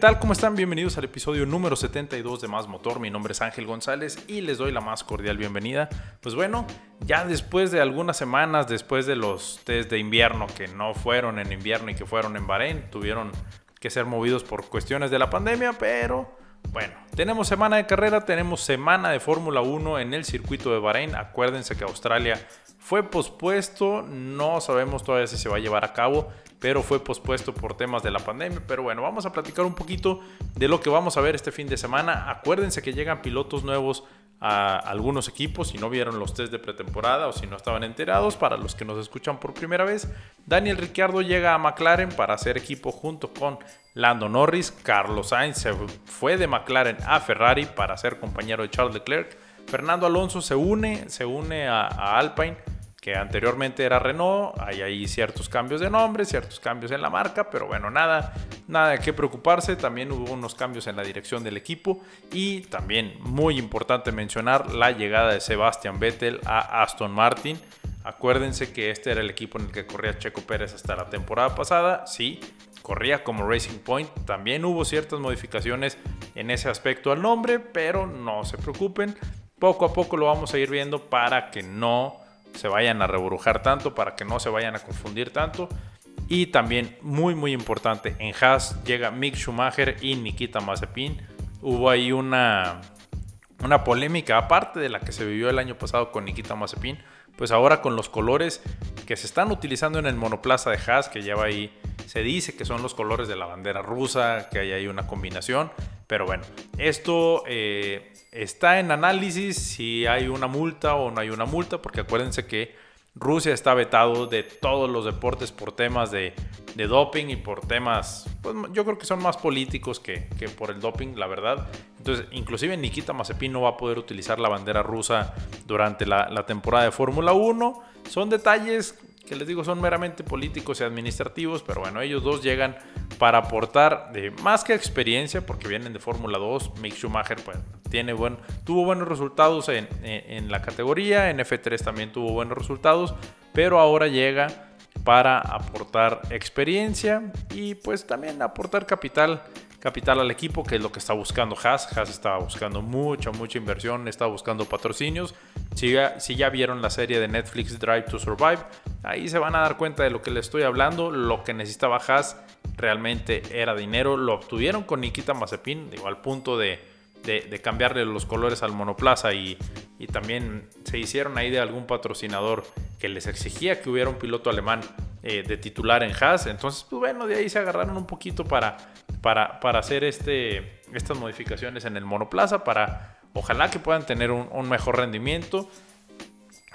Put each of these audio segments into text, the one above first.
tal? ¿Cómo están? Bienvenidos al episodio número 72 de Más Motor. Mi nombre es Ángel González y les doy la más cordial bienvenida. Pues bueno, ya después de algunas semanas, después de los test de invierno que no fueron en invierno y que fueron en Bahrein, tuvieron que ser movidos por cuestiones de la pandemia, pero bueno, tenemos semana de carrera, tenemos semana de Fórmula 1 en el circuito de Bahrein. Acuérdense que Australia fue pospuesto, no sabemos todavía si se va a llevar a cabo, pero fue pospuesto por temas de la pandemia. Pero bueno, vamos a platicar un poquito de lo que vamos a ver este fin de semana. Acuérdense que llegan pilotos nuevos a algunos equipos, si no vieron los test de pretemporada o si no estaban enterados, para los que nos escuchan por primera vez, Daniel Ricciardo llega a McLaren para hacer equipo junto con Lando Norris, Carlos Sainz se fue de McLaren a Ferrari para ser compañero de Charles Leclerc, Fernando Alonso se une, se une a, a Alpine que anteriormente era Renault, hay ahí ciertos cambios de nombre, ciertos cambios en la marca, pero bueno, nada, nada de qué preocuparse, también hubo unos cambios en la dirección del equipo y también muy importante mencionar la llegada de Sebastian Vettel a Aston Martin. Acuérdense que este era el equipo en el que corría Checo Pérez hasta la temporada pasada, sí, corría como Racing Point, también hubo ciertas modificaciones en ese aspecto al nombre, pero no se preocupen, poco a poco lo vamos a ir viendo para que no se vayan a rebrujar tanto, para que no se vayan a confundir tanto. Y también, muy muy importante, en Haas llega Mick Schumacher y Nikita Mazepin. Hubo ahí una, una polémica, aparte de la que se vivió el año pasado con Nikita Mazepin, pues ahora con los colores que se están utilizando en el monoplaza de Haas, que lleva ahí, se dice que son los colores de la bandera rusa, que hay ahí una combinación. Pero bueno, esto eh, está en análisis si hay una multa o no hay una multa, porque acuérdense que Rusia está vetado de todos los deportes por temas de, doping y por temas, pues yo creo que son más políticos que, por el doping, la verdad. Entonces, inclusive Nikita Mazepin no va a poder utilizar la bandera rusa durante la, la temporada de Fórmula 1. Son detalles que les digo son meramente políticos y administrativos, pero bueno, ellos dos llegan para aportar más que experiencia, porque vienen de Fórmula 2. Mick Schumacher pues, tiene buen, tuvo buenos resultados en, en, la categoría, en F3 también tuvo buenos resultados, pero ahora llega para aportar experiencia y pues también aportar capital capital al equipo, que es lo que está buscando Haas. Haas está buscando mucha, mucha inversión, está buscando patrocinios. Si ya, si ya vieron la serie de Netflix Drive to Survive, ahí se van a dar cuenta de lo que les estoy hablando. Lo que necesitaba Haas realmente era dinero. Lo obtuvieron con Nikita Mazepin, al punto de, de, cambiarle los colores al monoplaza y, y, también se hicieron ahí de algún patrocinador que les exigía que hubiera un piloto alemán eh, de titular en Haas. Entonces, pues bueno, de ahí se agarraron un poquito para, para, para hacer este, estas modificaciones en el monoplaza, para ojalá que puedan tener un, mejor rendimiento.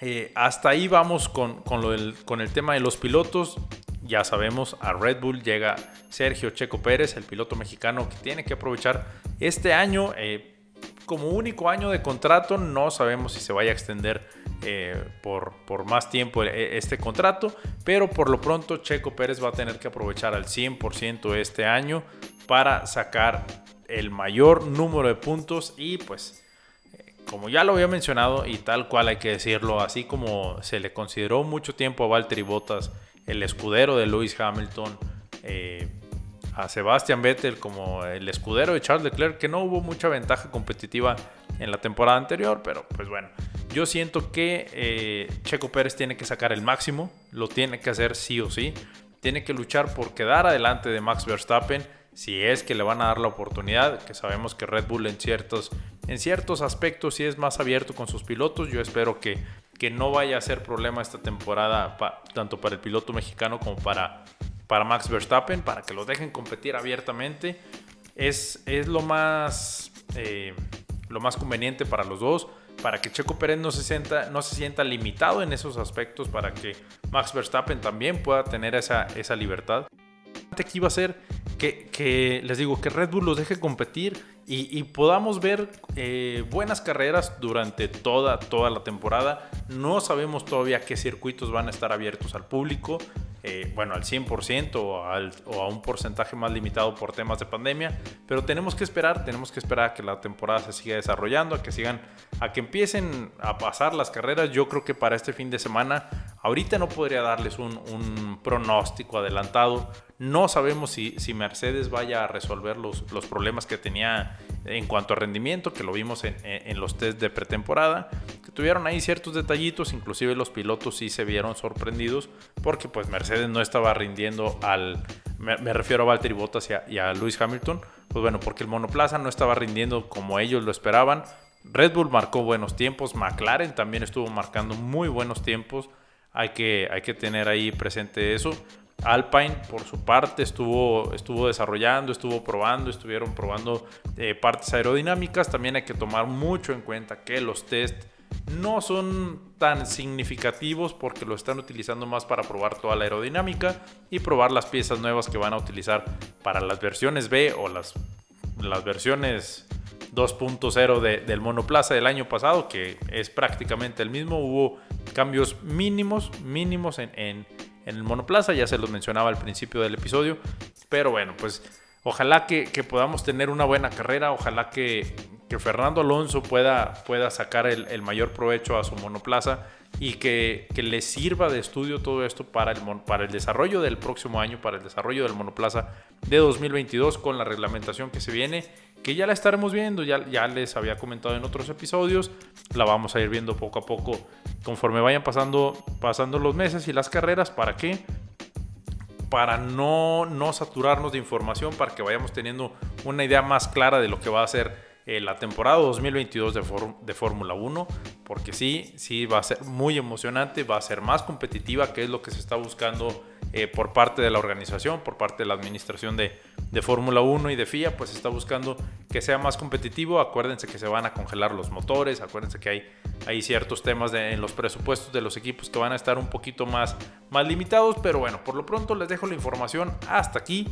Eh, hasta ahí vamos con, con, con el tema de los pilotos. Ya sabemos, a Red Bull llega Sergio Checo Pérez, el piloto mexicano que tiene que aprovechar este año. Eh, como único año de contrato, no sabemos si se vaya a extender eh, por, por, más tiempo e, este contrato, pero por lo pronto Checo Pérez va a tener que aprovechar al 100% este año para sacar el mayor número de puntos y pues como ya lo había mencionado y tal cual hay que decirlo, así como se le consideró mucho tiempo a Valtteri Bottas el escudero de Lewis Hamilton, eh, a Sebastian Vettel como el escudero de Charles Leclerc, que no hubo mucha ventaja competitiva en la temporada anterior, pero pues bueno, yo siento que eh, Checo Pérez tiene que sacar el máximo, lo tiene que hacer sí o sí, tiene que luchar por quedar adelante de Max Verstappen, si es que le van a dar la oportunidad, que sabemos que Red Bull en ciertos, en ciertos aspectos sí es más abierto con sus pilotos, yo espero que, que no vaya a ser problema esta temporada tanto para el piloto mexicano como para, para Max Verstappen, para que lo dejen competir abiertamente. Es, es lo, más, eh, lo más conveniente para los dos, para que Checo Pérez no se, sienta, no se sienta limitado en esos aspectos, para que Max Verstappen también pueda tener esa, esa libertad que iba a ser que, les digo, que Red Bull los deje competir y, podamos ver eh, buenas carreras durante toda, toda la temporada. No sabemos todavía qué circuitos van a estar abiertos al público, eh, bueno, al 100% o, o, a un porcentaje más limitado por temas de pandemia, pero tenemos que esperar, tenemos que esperar a que la temporada se siga desarrollando, a que sigan, a que empiecen a pasar las carreras. Yo creo que para este fin de semana Ahorita no podría darles un, pronóstico adelantado. No sabemos si, si, Mercedes vaya a resolver los, los, problemas que tenía en cuanto a rendimiento, que lo vimos en, en, los test de pretemporada, tuvieron ahí ciertos detallitos, inclusive los pilotos sí se vieron sorprendidos porque pues Mercedes no estaba rindiendo al, me, refiero a Valtteri Bottas y a, y a Lewis Hamilton, pues bueno, porque el monoplaza no estaba rindiendo como ellos lo esperaban. Red Bull marcó buenos tiempos, McLaren también estuvo marcando muy buenos tiempos. Hay que, hay que tener ahí presente eso. Alpine, por su parte, estuvo, estuvo desarrollando, estuvo probando, estuvieron probando eh, partes aerodinámicas. También hay que tomar mucho en cuenta que los test no son tan significativos porque lo están utilizando más para probar toda la aerodinámica y probar las piezas nuevas que van a utilizar para las versiones B o las, las versiones 2.0 del monoplaza del año pasado, que es prácticamente el mismo. Hubo cambios mínimos, mínimos en, en, el monoplaza, ya se los mencionaba al principio del episodio. Pero bueno, pues ojalá que, podamos tener una buena carrera, ojalá que, Fernando Alonso pueda, pueda sacar el, mayor provecho a su monoplaza y que, le sirva de estudio todo esto para el, para el desarrollo del próximo año, para el desarrollo del monoplaza de 2022 con la reglamentación que se viene que ya la estaremos viendo, ya, ya les había comentado en otros episodios, la vamos a ir viendo poco a poco conforme vayan pasando, pasando los meses y las carreras, ¿para qué? Para no, no saturarnos de información, para que vayamos teniendo una idea más clara de lo que va a ser eh, la temporada 2022 de, Fórmula 1, porque sí, sí va a ser muy emocionante, va a ser más competitiva, que es lo que se está buscando eh, por parte de la organización, por parte de la administración de, de Fórmula 1 y de FIA, pues está buscando que sea más competitivo. Acuérdense que se van a congelar los motores, acuérdense que hay, hay ciertos temas en los presupuestos de los equipos que van a estar un poquito más, más limitados, pero bueno, por lo pronto les dejo la información hasta aquí.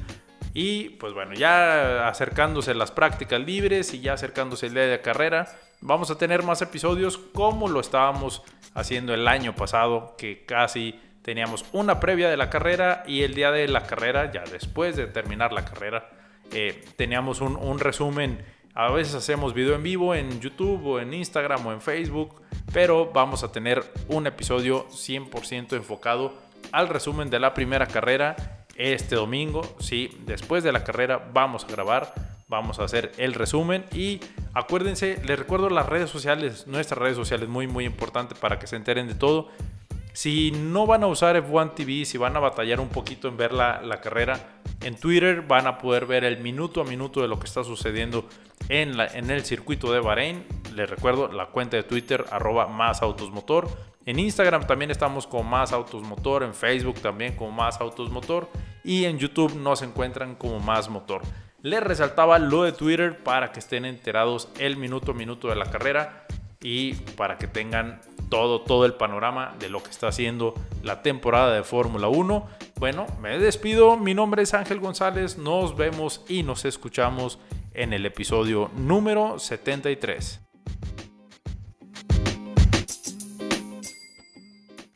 Y pues bueno, ya acercándose las prácticas libres y ya acercándose el día de carrera, vamos a tener más episodios como lo estábamos haciendo el año pasado, que casi teníamos una previa de la carrera y el día de la carrera, ya después de terminar la carrera, eh, teníamos un, resumen. A veces hacemos video en vivo en YouTube o en Instagram o en Facebook, pero vamos a tener un episodio 100% enfocado al resumen de la primera carrera este domingo. Sí, después de la carrera vamos a grabar, vamos a hacer el resumen y acuérdense, les recuerdo las redes sociales, nuestras redes sociales, muy muy importante para que se enteren de todo. Si no van a usar F1 TV, si van a batallar un poquito en ver la, carrera, en Twitter van a poder ver el minuto a minuto de lo que está sucediendo en, la, en el circuito de Bahrein. Les recuerdo la cuenta de Twitter, arroba más autos motor. En Instagram también estamos con más autos motor, en Facebook también con más autos motor y en YouTube nos encuentran como más motor. Les resaltaba lo de Twitter para que estén enterados el minuto a minuto de la carrera y para que tengan todo, todo el panorama de lo que está haciendo la temporada de Fórmula 1. Bueno, me despido, mi nombre es Ángel González, nos vemos y nos escuchamos en el episodio número 73.